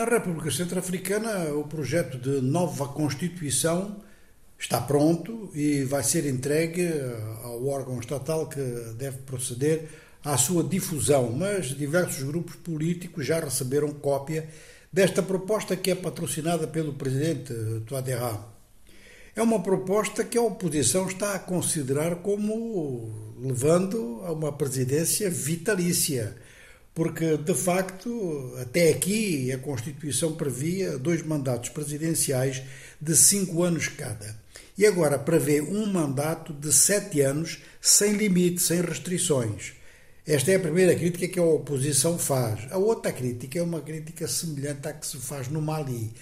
Na República Centro-Africana, o projeto de nova Constituição está pronto e vai ser entregue ao órgão estatal que deve proceder à sua difusão, mas diversos grupos políticos já receberam cópia desta proposta que é patrocinada pelo presidente Touadéra. É uma proposta que a oposição está a considerar como levando a uma presidência vitalícia porque de facto, até aqui, a Constituição previa dois mandatos presidenciais de cinco anos cada. E agora prevê um mandato de sete anos, sem limite, sem restrições. Esta é a primeira crítica que a oposição faz. A outra crítica é uma crítica semelhante à que se faz no Mali.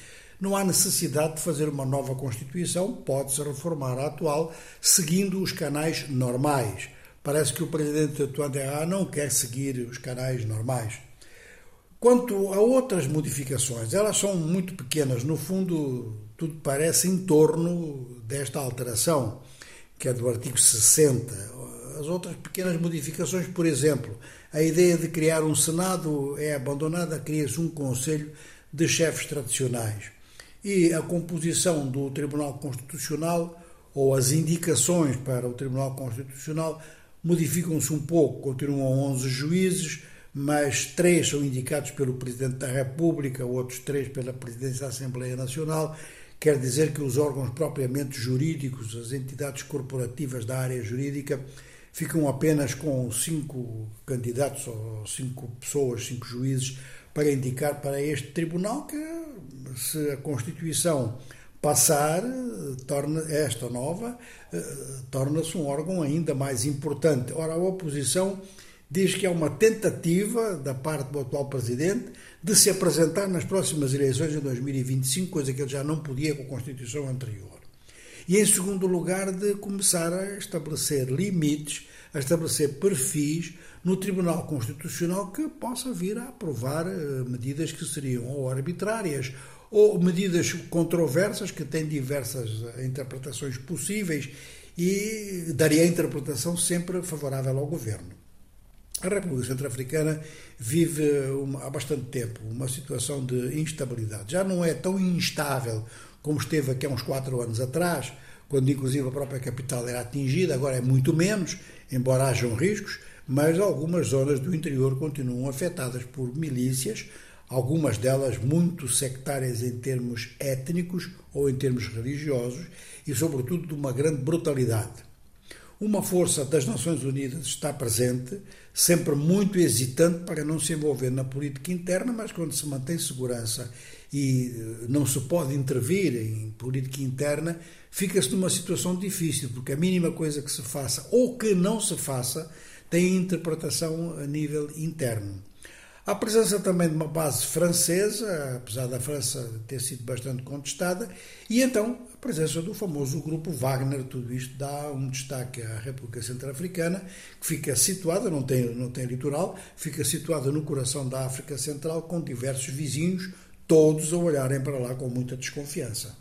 Não há necessidade de fazer uma nova Constituição, pode-se reformar a atual, seguindo os canais normais. Parece que o presidente Touadéra não quer seguir os canais normais. Quanto a outras modificações, elas são muito pequenas. No fundo, tudo parece em torno desta alteração, que é do artigo 60. As outras pequenas modificações, por exemplo, a ideia de criar um Senado é abandonada, cria-se um Conselho de chefes tradicionais. E a composição do Tribunal Constitucional, ou as indicações para o Tribunal Constitucional, modificam-se um pouco, continuam 11 juízes, mas três são indicados pelo Presidente da República, outros três pela Presidência da Assembleia Nacional. Quer dizer que os órgãos propriamente jurídicos, as entidades corporativas da área jurídica, ficam apenas com cinco candidatos ou cinco pessoas, cinco juízes, para indicar para este tribunal que, se a Constituição passar, torna esta nova, eh, torna-se um órgão ainda mais importante. Ora, a oposição diz que é uma tentativa da parte do atual presidente de se apresentar nas próximas eleições em 2025, coisa que ele já não podia com a Constituição anterior. E, em segundo lugar, de começar a estabelecer limites, a estabelecer perfis no Tribunal Constitucional que possa vir a aprovar eh, medidas que seriam ou arbitrárias ou medidas controversas que têm diversas interpretações possíveis e daria a interpretação sempre favorável ao governo. A República Centro-Africana vive uma, há bastante tempo uma situação de instabilidade. Já não é tão instável como esteve aqui há uns quatro anos atrás, quando inclusive a própria capital era atingida, agora é muito menos, embora hajam riscos, mas algumas zonas do interior continuam afetadas por milícias, algumas delas muito sectárias em termos étnicos ou em termos religiosos e, sobretudo, de uma grande brutalidade. Uma força das Nações Unidas está presente, sempre muito hesitante para não se envolver na política interna, mas quando se mantém segurança e eh, não se pode intervir em política interna, fica-se numa situação difícil, porque a mínima coisa que se faça ou que não se faça tem interpretação a nível interno. A presença também de uma base francesa, apesar da França ter sido bastante contestada, e então a presença do famoso grupo Wagner, tudo isto dá um destaque à República Centro-Africana, que fica situada, não tem, não tem litoral, fica situada no coração da África Central, com diversos vizinhos, todos a olharem para lá com muita desconfiança.